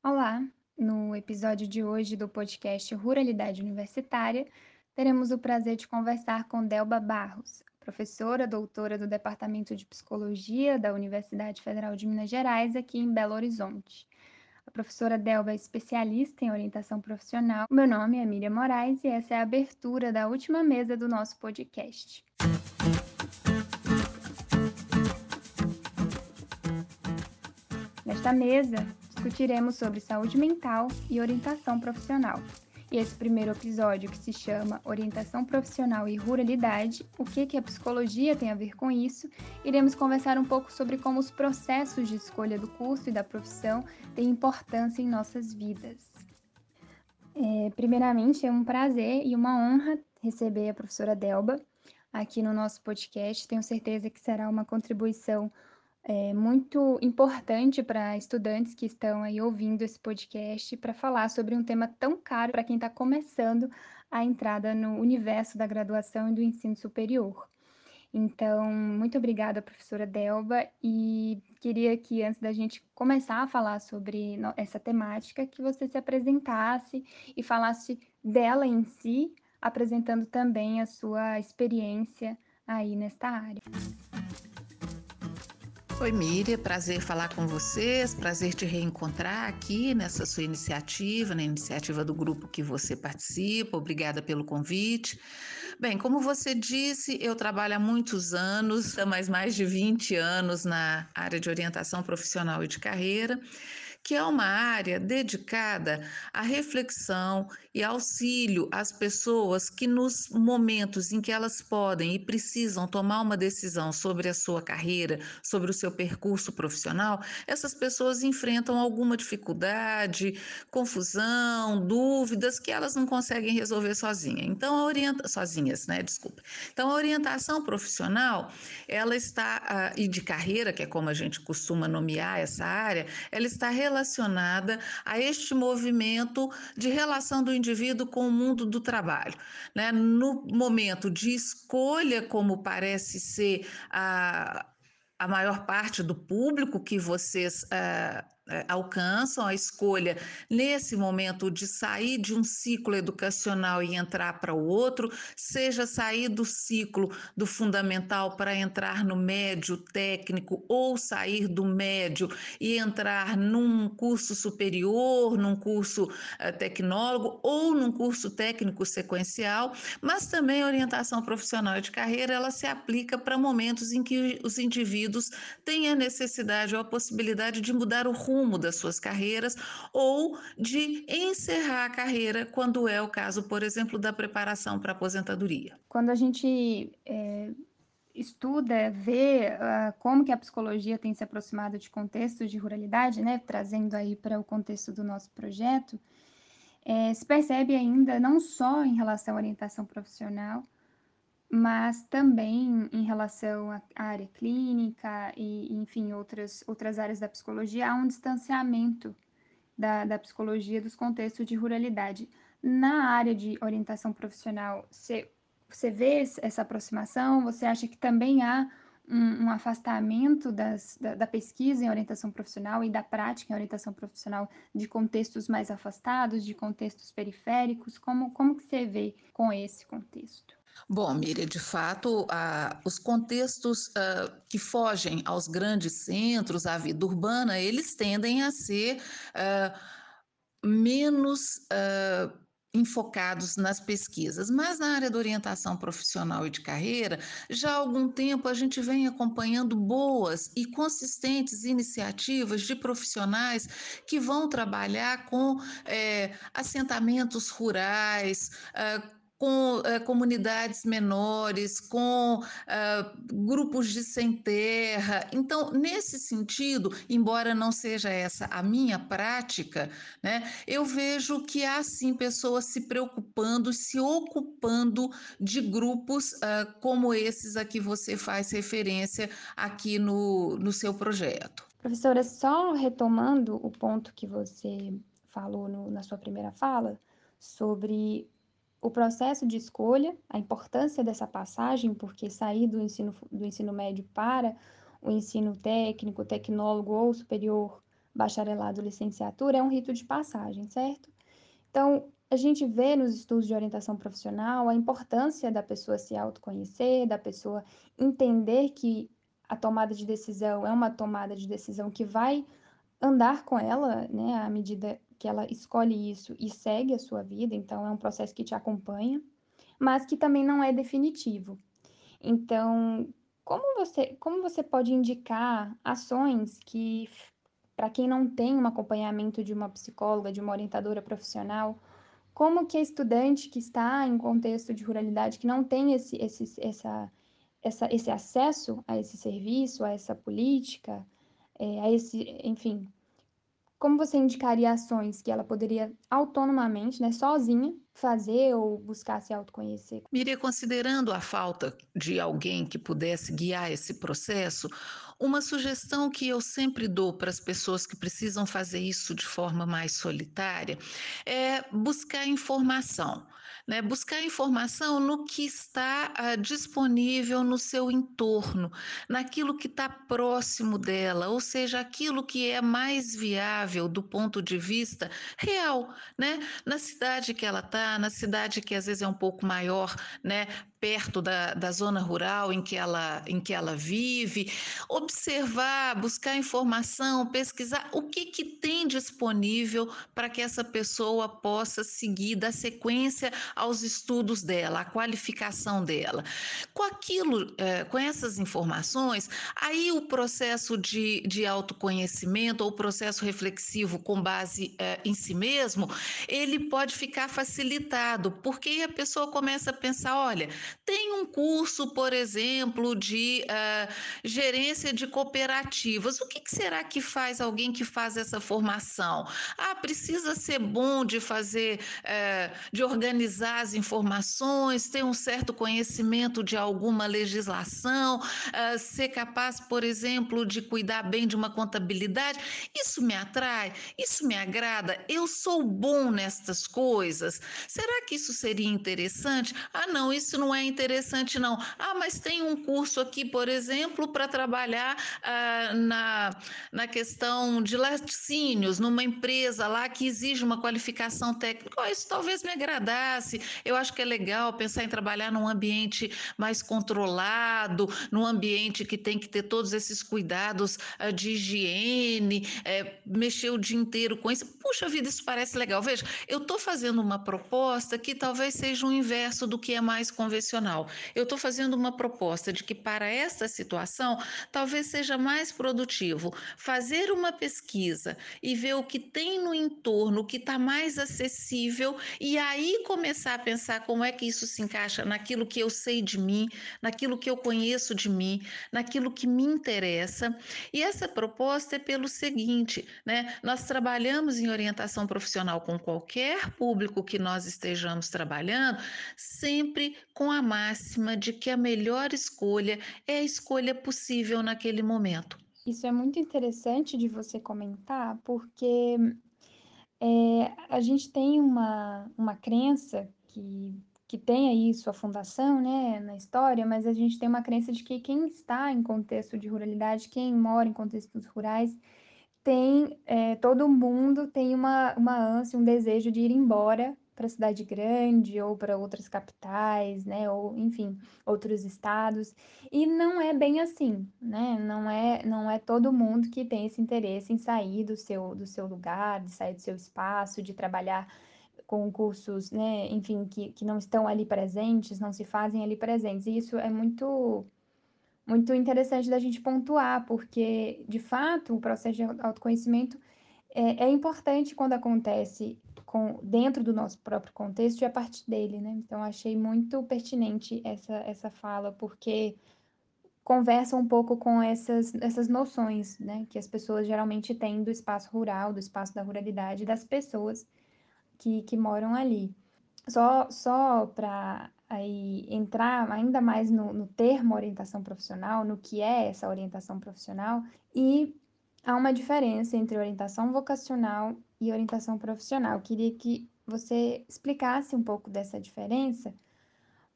Olá! No episódio de hoje do podcast Ruralidade Universitária, teremos o prazer de conversar com Delba Barros, professora doutora do Departamento de Psicologia da Universidade Federal de Minas Gerais, aqui em Belo Horizonte. A professora Delba é especialista em orientação profissional. Meu nome é Miriam Moraes e essa é a abertura da última mesa do nosso podcast. Nesta mesa, discutiremos sobre saúde mental e orientação profissional. E esse primeiro episódio, que se chama Orientação Profissional e Ruralidade, o que, que a psicologia tem a ver com isso, iremos conversar um pouco sobre como os processos de escolha do curso e da profissão têm importância em nossas vidas. É, primeiramente, é um prazer e uma honra receber a professora Delba aqui no nosso podcast. Tenho certeza que será uma contribuição é muito importante para estudantes que estão aí ouvindo esse podcast para falar sobre um tema tão caro para quem está começando a entrada no universo da graduação e do ensino superior. Então, muito obrigada, professora Delba, e queria que antes da gente começar a falar sobre essa temática, que você se apresentasse e falasse dela em si, apresentando também a sua experiência aí nesta área. Oi, Miriam, prazer falar com vocês, prazer te reencontrar aqui nessa sua iniciativa, na iniciativa do grupo que você participa. Obrigada pelo convite. Bem, como você disse, eu trabalho há muitos anos, há mais, mais de 20 anos na área de orientação profissional e de carreira que é uma área dedicada à reflexão e auxílio às pessoas que, nos momentos em que elas podem e precisam tomar uma decisão sobre a sua carreira, sobre o seu percurso profissional, essas pessoas enfrentam alguma dificuldade, confusão, dúvidas que elas não conseguem resolver sozinhas. Então, a orienta... sozinhas, né? Desculpa. Então, a orientação profissional, ela está, e de carreira, que é como a gente costuma nomear essa área, ela está relacionada relacionada a este movimento de relação do indivíduo com o mundo do trabalho. Né? No momento de escolha, como parece ser a, a maior parte do público que vocês. É, alcançam a escolha nesse momento de sair de um ciclo educacional e entrar para o outro, seja sair do ciclo do fundamental para entrar no médio técnico ou sair do médio e entrar num curso superior, num curso uh, tecnólogo ou num curso técnico sequencial, mas também a orientação profissional de carreira ela se aplica para momentos em que os indivíduos têm a necessidade ou a possibilidade de mudar o rumo rumo das suas carreiras ou de encerrar a carreira, quando é o caso, por exemplo, da preparação para aposentadoria. Quando a gente é, estuda, vê uh, como que a psicologia tem se aproximado de contextos de ruralidade, né, trazendo aí para o contexto do nosso projeto, é, se percebe ainda não só em relação à orientação profissional, mas também em relação à área clínica e, enfim, outras, outras áreas da psicologia, há um distanciamento da, da psicologia dos contextos de ruralidade. Na área de orientação profissional, você, você vê essa aproximação? Você acha que também há um, um afastamento das, da, da, pesquisa em orientação profissional e da prática em orientação profissional de contextos mais afastados, de contextos periféricos? Como, como que você vê com esse contexto? Bom, Miriam, de fato, os contextos uh, que fogem aos grandes centros, à vida urbana, eles tendem a ser uh, menos uh, enfocados nas pesquisas, mas na área da orientação profissional e de carreira, já há algum tempo a gente vem acompanhando boas e consistentes iniciativas de profissionais que vão trabalhar com é, assentamentos rurais, com uh, comunidades menores, com uh, grupos de sem terra. Então, nesse sentido, embora não seja essa a minha prática, né, eu vejo que há sim pessoas se preocupando, se ocupando de grupos uh, como esses a que você faz referência aqui no, no seu projeto. Professora, só retomando o ponto que você falou no, na sua primeira fala sobre o processo de escolha, a importância dessa passagem, porque sair do ensino, do ensino médio para o ensino técnico, tecnólogo ou superior bacharelado, licenciatura, é um rito de passagem, certo? Então, a gente vê nos estudos de orientação profissional a importância da pessoa se autoconhecer, da pessoa entender que a tomada de decisão é uma tomada de decisão que vai andar com ela, né, à medida que ela escolhe isso e segue a sua vida, então é um processo que te acompanha, mas que também não é definitivo. Então, como você, como você pode indicar ações que, para quem não tem um acompanhamento de uma psicóloga, de uma orientadora profissional, como que a estudante que está em contexto de ruralidade, que não tem esse, esse, essa, essa, esse acesso a esse serviço, a essa política, é, a esse, enfim, como você indicaria ações que ela poderia autonomamente, né, sozinha, fazer ou buscar se autoconhecer? Miriam, considerando a falta de alguém que pudesse guiar esse processo, uma sugestão que eu sempre dou para as pessoas que precisam fazer isso de forma mais solitária é buscar informação. Né? Buscar informação no que está uh, disponível no seu entorno, naquilo que está próximo dela, ou seja, aquilo que é mais viável do ponto de vista real, né? Na cidade que ela está, na cidade que às vezes é um pouco maior, né? perto da, da zona rural em que, ela, em que ela vive, observar, buscar informação, pesquisar o que, que tem disponível para que essa pessoa possa seguir, dar sequência aos estudos dela, à qualificação dela. Com aquilo, é, com essas informações, aí o processo de, de autoconhecimento ou processo reflexivo com base é, em si mesmo, ele pode ficar facilitado, porque a pessoa começa a pensar, olha, tem um curso, por exemplo, de uh, gerência de cooperativas. O que, que, será que faz alguém que faz essa formação? Ah, precisa ser bom de fazer, uh, de organizar as informações, ter um certo conhecimento de alguma legislação, uh, ser capaz, por exemplo, de cuidar bem de uma contabilidade. Isso me atrai, isso me agrada. Eu sou bom nestas coisas. Será que isso seria interessante? Ah, não, isso não é é interessante, não. Ah, mas tem um curso aqui, por exemplo, para trabalhar ah, na, na questão de laticínios, numa empresa lá que exige uma qualificação técnica. Oh, isso talvez me agradasse. Eu acho que é legal pensar em trabalhar num ambiente mais controlado, num ambiente que tem que ter todos esses cuidados ah, de higiene, é, mexer o dia inteiro com isso. Puxa vida, isso parece legal. Veja, eu estou fazendo uma proposta que talvez seja o inverso do que é mais convencional. Eu estou fazendo uma proposta de que, para esta situação, talvez seja mais produtivo fazer uma pesquisa e ver o que tem no entorno, o que está mais acessível, e aí começar a pensar como é que isso se encaixa naquilo que eu sei de mim, naquilo que eu conheço de mim, naquilo que me interessa. E essa proposta é pelo seguinte, né? Nós trabalhamos em orientação profissional com qualquer público que nós estejamos trabalhando, sempre com a máxima de que a melhor escolha é a escolha possível naquele momento. Isso é muito interessante de você comentar, porque é, a gente tem uma, uma crença que, que tem aí sua fundação né, na história, mas a gente tem uma crença de que quem está em contexto de ruralidade, quem mora em contextos rurais, tem, é, todo mundo tem uma, uma ânsia, um desejo de ir embora para cidade grande ou para outras capitais, né, ou enfim, outros estados. E não é bem assim, né? Não é não é todo mundo que tem esse interesse em sair do seu do seu lugar, de sair do seu espaço, de trabalhar com cursos, né, enfim, que, que não estão ali presentes, não se fazem ali presentes. E isso é muito muito interessante da gente pontuar, porque de fato o processo de autoconhecimento é, é importante quando acontece com, dentro do nosso próprio contexto e a partir dele, né? Então, achei muito pertinente essa, essa fala, porque conversa um pouco com essas, essas noções, né? Que as pessoas geralmente têm do espaço rural, do espaço da ruralidade, das pessoas que, que moram ali. Só, só para aí entrar ainda mais no, no termo orientação profissional, no que é essa orientação profissional, e há uma diferença entre orientação vocacional e orientação profissional. Eu queria que você explicasse um pouco dessa diferença,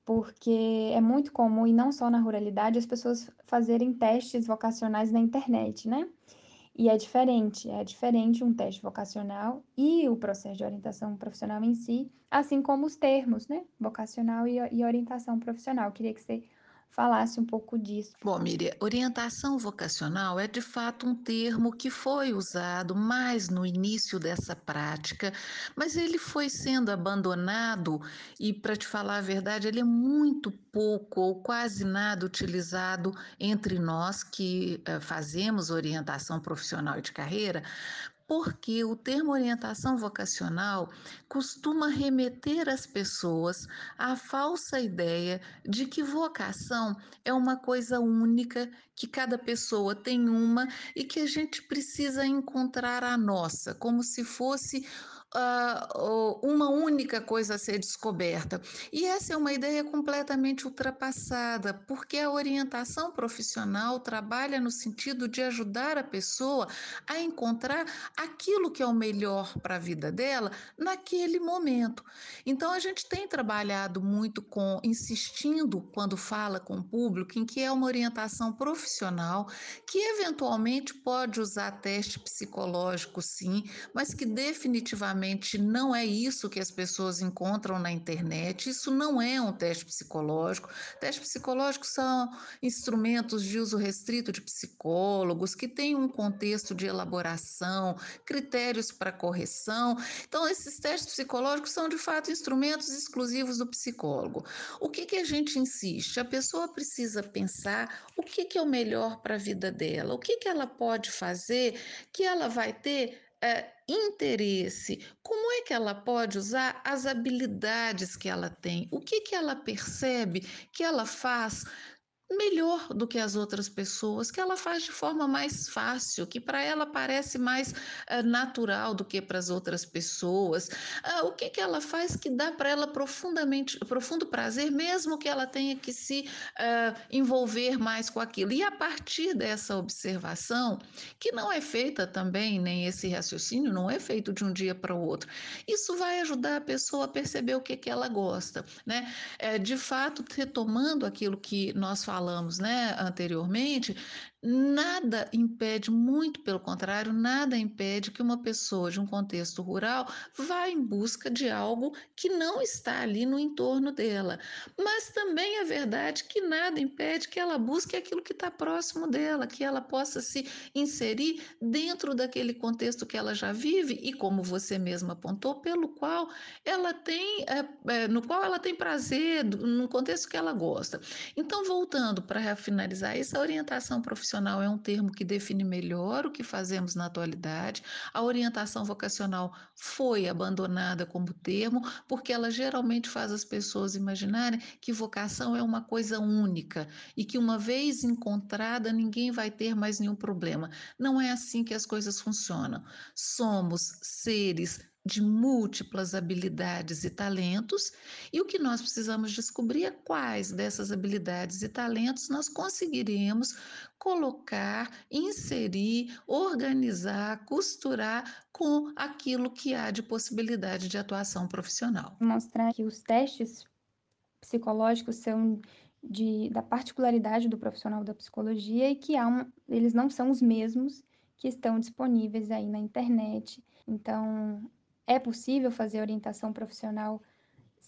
porque é muito comum, e não só na ruralidade, as pessoas fazerem testes vocacionais na internet, né? E é diferente, é diferente um teste vocacional e o processo de orientação profissional em si, assim como os termos, né? Vocacional e, e orientação profissional. queria que você falasse um pouco disso. Bom, Miriam, orientação vocacional é de fato um termo que foi usado mais no início dessa prática, mas ele foi sendo abandonado e, para te falar a verdade, ele é muito pouco ou quase nada utilizado entre nós que uh, fazemos orientação profissional e de carreira, porque o termo orientação vocacional costuma remeter as pessoas à falsa ideia de que vocação é uma coisa única, que cada pessoa tem uma e que a gente precisa encontrar a nossa, como se fosse uh, uma única coisa a ser descoberta. E essa é uma ideia completamente ultrapassada, porque a orientação profissional trabalha no sentido de ajudar a pessoa a encontrar aquilo que é o melhor para a vida dela naquele momento. Então a gente tem trabalhado muito com insistindo quando fala com o público em que é uma orientação profissional que eventualmente pode usar teste psicológico sim, mas que definitivamente não é isso que as pessoas encontram na internet. Isso não é um teste psicológico. Testes psicológicos são instrumentos de uso restrito de psicólogos que têm um contexto de elaboração, critérios para correção. Então, esses testes psicológicos são de fato instrumentos exclusivos do psicólogo. O que, que a gente insiste? A pessoa precisa pensar o que, que é o melhor para a vida dela, o que, que ela pode fazer que ela vai ter é, interesse, como é que ela pode usar as habilidades que ela tem? O que, que ela percebe que ela faz melhor do que as outras pessoas, que ela faz de forma mais fácil, que para ela parece mais uh, natural do que para as outras pessoas. Uh, o que, que ela faz que dá para ela profundamente, profundo prazer, mesmo que ela tenha que se uh, envolver mais com aquilo. E a partir dessa observação, que não é feita também, nem esse raciocínio não é feito de um dia para o outro, isso vai ajudar a pessoa a perceber o que, que ela gosta. Né? É, de fato, retomando aquilo que nós falamos, falamos né, anteriormente, nada impede, muito pelo contrário, nada impede que uma pessoa de um contexto rural vá em busca de algo que não está ali no entorno dela. Mas também é verdade que nada impede que ela busque aquilo que está próximo dela, que ela possa se inserir dentro daquele contexto que ela já vive e, como você mesma apontou, pelo qual ela tem, é, é, no qual ela tem prazer, no contexto que ela gosta. Então, Voltando para finalizar, essa orientação profissional é um termo que define melhor o que fazemos na atualidade. A orientação vocacional foi abandonada como termo porque ela geralmente faz as pessoas imaginarem que vocação é uma coisa única e que uma vez encontrada ninguém vai ter mais nenhum problema. Não é assim que as coisas funcionam. Somos seres de múltiplas habilidades e talentos, e o que nós precisamos descobrir é quais dessas habilidades e talentos nós conseguiremos colocar, inserir, organizar, costurar com aquilo que há de possibilidade de atuação profissional. Mostrar que os testes psicológicos são de, da particularidade do profissional da psicologia e que um, eles não são os mesmos que estão disponíveis aí na internet. Então, é possível fazer orientação profissional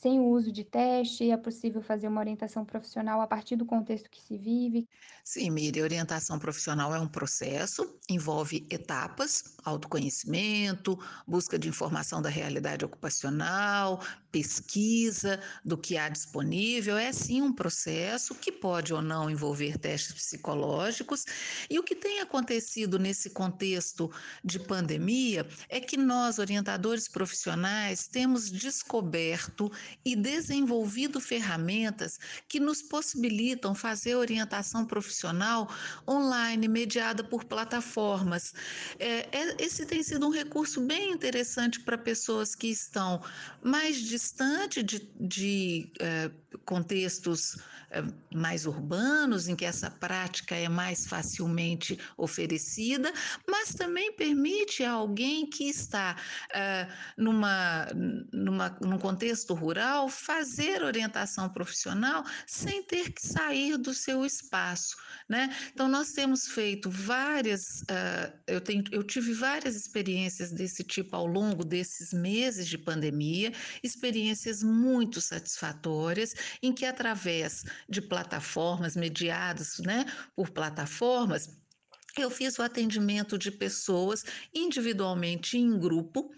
sem o uso de teste? É possível fazer uma orientação profissional a partir do contexto que se vive? Sim, Miriam, orientação profissional é um processo, envolve etapas, autoconhecimento, busca de informação da realidade ocupacional, pesquisa do que há disponível. É sim um processo que pode ou não envolver testes psicológicos. E o que tem acontecido nesse contexto de pandemia é que nós, orientadores profissionais, temos descoberto e desenvolvido ferramentas que nos possibilitam fazer orientação profissional online, mediada por plataformas. É, é, esse tem sido um recurso bem interessante para pessoas que estão mais distantes de, de é, contextos eh, mais urbanos, em que essa prática é mais facilmente oferecida, mas também permite a alguém que está uh, numa, numa, num contexto rural fazer orientação profissional sem ter que sair do seu espaço. Né? Então, nós temos feito várias, uh, eu, tenho, eu tive várias experiências desse tipo ao longo desses meses de pandemia, experiências muito satisfatórias, em que, através de plataformas mediadas né, por plataformas, eu fiz o atendimento de pessoas individualmente em grupo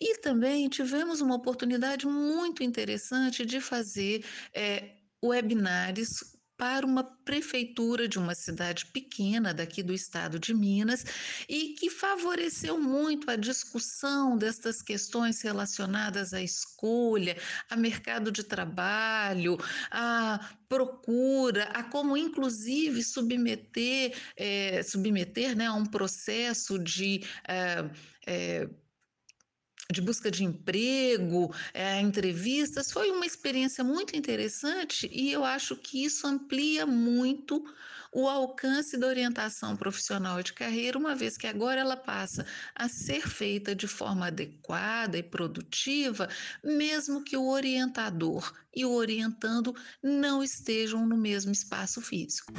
e também tivemos uma oportunidade muito interessante de fazer é, webinários para uma prefeitura de uma cidade pequena daqui do estado de Minas e que favoreceu muito a discussão destas questões relacionadas à escolha, a mercado de trabalho, a procura, a como inclusive submeter, é, submeter né, a um processo de é, é, de busca de emprego, é, entrevistas, foi uma experiência muito interessante e eu acho que isso amplia muito o alcance da orientação profissional de carreira, uma vez que agora ela passa a ser feita de forma adequada e produtiva, mesmo que o orientador e o orientando não estejam no mesmo espaço físico.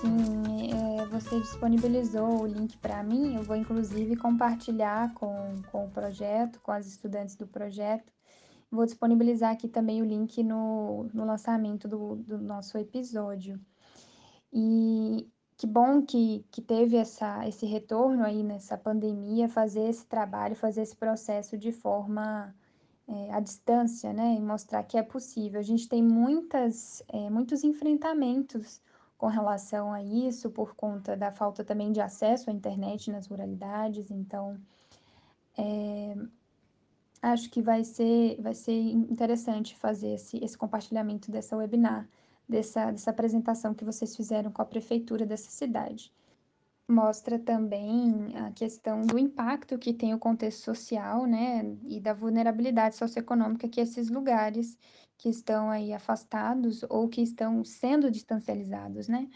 Sim, você disponibilizou o link para mim, eu vou inclusive compartilhar com, com o projeto, com as estudantes do projeto. Vou disponibilizar aqui também o link no, no lançamento do, do nosso episódio. E que bom que, que teve essa, esse retorno aí nessa pandemia, fazer esse trabalho, fazer esse processo de forma é, à distância, né? E mostrar que é possível. A gente tem muitas, é, muitos enfrentamentos com relação a isso, por conta da falta também de acesso à internet nas ruralidades. Então, é, acho que vai ser, vai ser interessante fazer esse, esse compartilhamento dessa webinar, dessa, dessa apresentação que vocês fizeram com a prefeitura dessa cidade. Mostra também a questão do impacto que tem o contexto social, né, e da vulnerabilidade socioeconômica que esses lugares que estão aí afastados ou que estão sendo distancializados, né?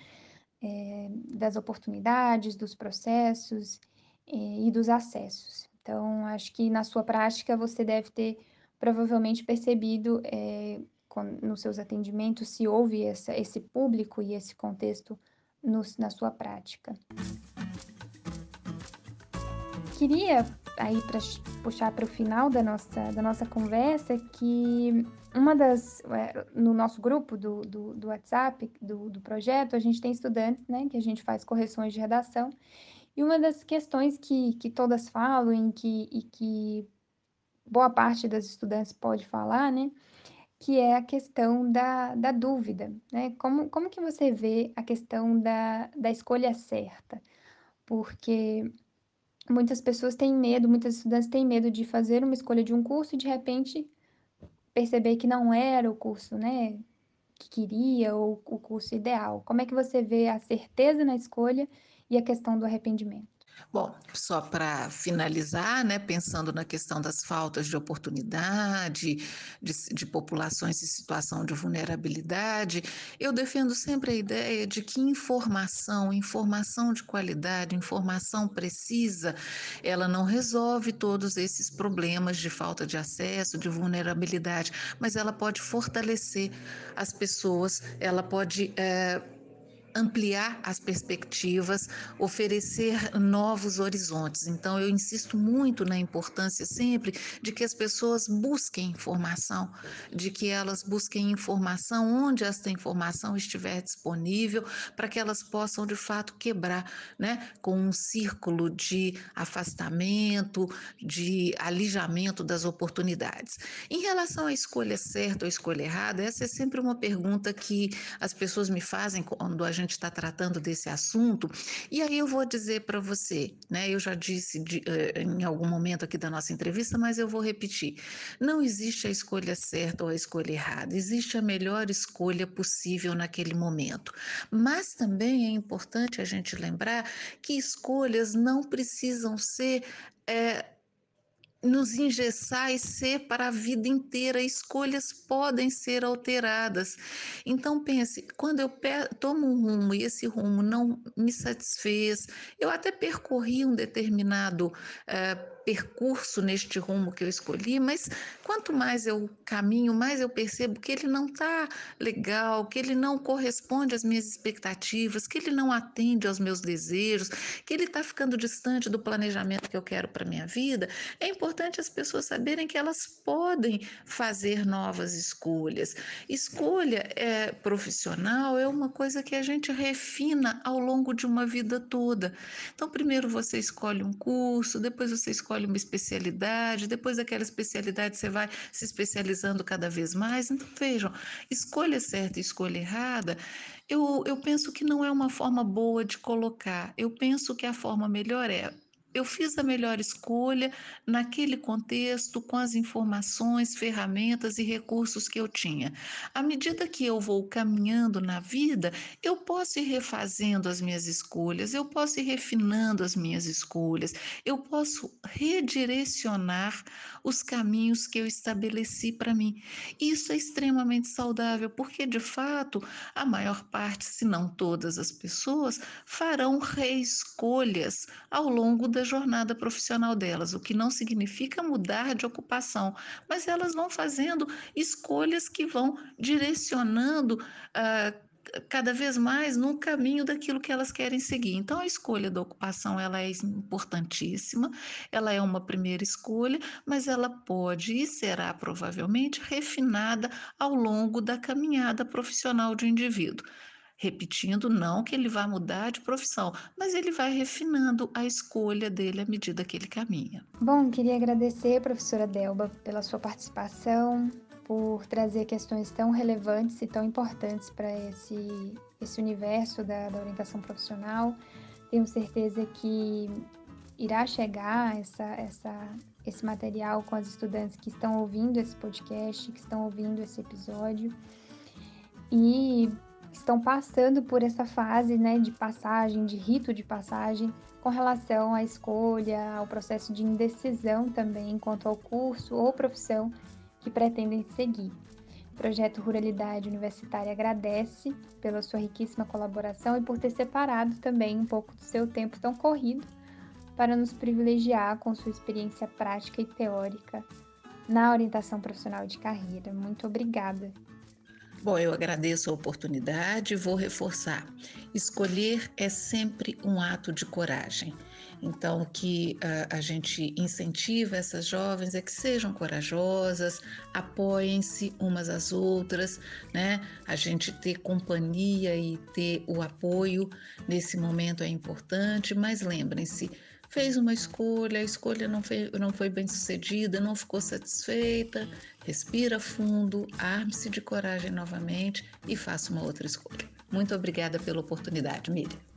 É, das oportunidades, dos processos é, e dos acessos. Então, acho que na sua prática você deve ter provavelmente percebido é, com, nos seus atendimentos se houve essa, esse público e esse contexto no, na sua prática. Queria aí para puxar para o final da nossa, da nossa conversa que uma das é, no nosso grupo do, do, do WhatsApp do, do projeto a gente tem estudantes né que a gente faz correções de redação. E uma das questões que, que todas falam em que, e que boa parte das estudantes pode falar né que é a questão da, da dúvida né. Como, como que você vê a questão da, da escolha certa? Porque muitas pessoas têm medo, muitas estudantes têm medo de fazer uma escolha de um curso e de repente perceber que não era o curso, né, que queria ou o curso ideal. Como é que você vê a certeza na escolha e a questão do arrependimento? Bom, só para finalizar, né, pensando na questão das faltas de oportunidade, de, de, populações em situação de vulnerabilidade, eu defendo sempre a ideia de que informação, informação de qualidade, informação precisa, ela não resolve todos esses problemas de falta de acesso, de vulnerabilidade, mas ela pode fortalecer as pessoas, ela pode. É, ampliar as perspectivas, oferecer novos horizontes. Então, eu insisto muito na importância sempre de que as pessoas busquem informação, de que elas busquem informação onde esta informação estiver disponível, para que elas possam de fato quebrar, né, com um círculo de afastamento, de alijamento das oportunidades. Em relação à escolha certa ou escolha errada, essa é sempre uma pergunta que as pessoas me fazem quando a gente está tratando desse assunto. E aí eu vou dizer para você, né? Eu já disse de, uh, em algum momento aqui da nossa entrevista, mas eu vou repetir: não existe a escolha certa ou a escolha errada, existe a melhor escolha possível naquele momento. Mas também é importante a gente lembrar que escolhas não precisam ser. É, nos engessar e ser para a vida inteira. Escolhas podem ser alteradas. Então pense, quando eu tomo um rumo e esse rumo não me satisfez, eu até percorri um determinado uh, percurso neste rumo que eu escolhi, mas quanto mais eu caminho, mais eu percebo que ele não está legal, que ele não corresponde às minhas expectativas, que ele não atende aos meus desejos, que ele está ficando distante do planejamento que eu quero para minha vida. É importante as pessoas saberem que elas podem fazer novas escolhas. Escolha é, profissional é uma coisa que a gente refina ao longo de uma vida toda. Então, primeiro você escolhe um curso, depois você escolhe escolhe uma especialidade, depois daquela especialidade você vai se especializando cada vez mais. Então, vejam, escolha certa e escolha errada, eu, eu penso que não é uma forma boa de colocar. Eu penso que a forma melhor é eu fiz a melhor escolha naquele contexto, com as informações, ferramentas e recursos que eu tinha. À medida que eu vou caminhando na vida, eu posso ir refazendo as minhas escolhas, eu posso ir refinando as minhas escolhas, eu posso redirecionar os caminhos que eu estabeleci para mim. Isso é extremamente saudável, porque de fato a maior parte, se não todas as pessoas, farão reescolhas ao longo da da jornada profissional delas, o que não significa mudar de ocupação, mas elas vão fazendo escolhas que vão direcionando. Uh, cada vez mais no caminho daquilo que elas querem seguir. Então a escolha da ocupação ela é importantíssima, ela é uma primeira escolha, mas ela pode e será provavelmente refinada ao longo da caminhada profissional de um indivíduo. Repetindo, não que ele vá mudar de profissão, mas ele vai refinando a escolha dele à medida que ele caminha. Bom, queria agradecer, professora Delba, pela sua participação, por trazer questões tão relevantes e tão importantes para esse, esse universo da, da orientação profissional. Tenho certeza que irá chegar essa, essa, esse material com as estudantes que estão ouvindo esse podcast, que estão ouvindo esse episódio. E estão passando por essa fase né, de passagem, de rito de passagem, com relação à escolha, ao processo de indecisão também quanto ao curso ou profissão que pretendem seguir. O projeto Ruralidade Universitária agradece pela sua riquíssima colaboração e por ter separado também um pouco do seu tempo tão corrido para nos privilegiar com sua experiência prática e teórica na orientação profissional de carreira. Muito obrigada. Bom, eu agradeço a oportunidade e vou reforçar. Escolher é sempre um ato de coragem. Então, que a, a gente incentiva essas jovens é que sejam corajosas, apoiem-se umas às outras, né? A gente ter companhia e ter o apoio nesse momento é importante, mas lembrem-se, fez uma escolha, a escolha não foi, não foi bem sucedida, não ficou satisfeita, respira fundo, arme-se de coragem novamente e faça uma outra escolha. Muito obrigada pela oportunidade, Miriam.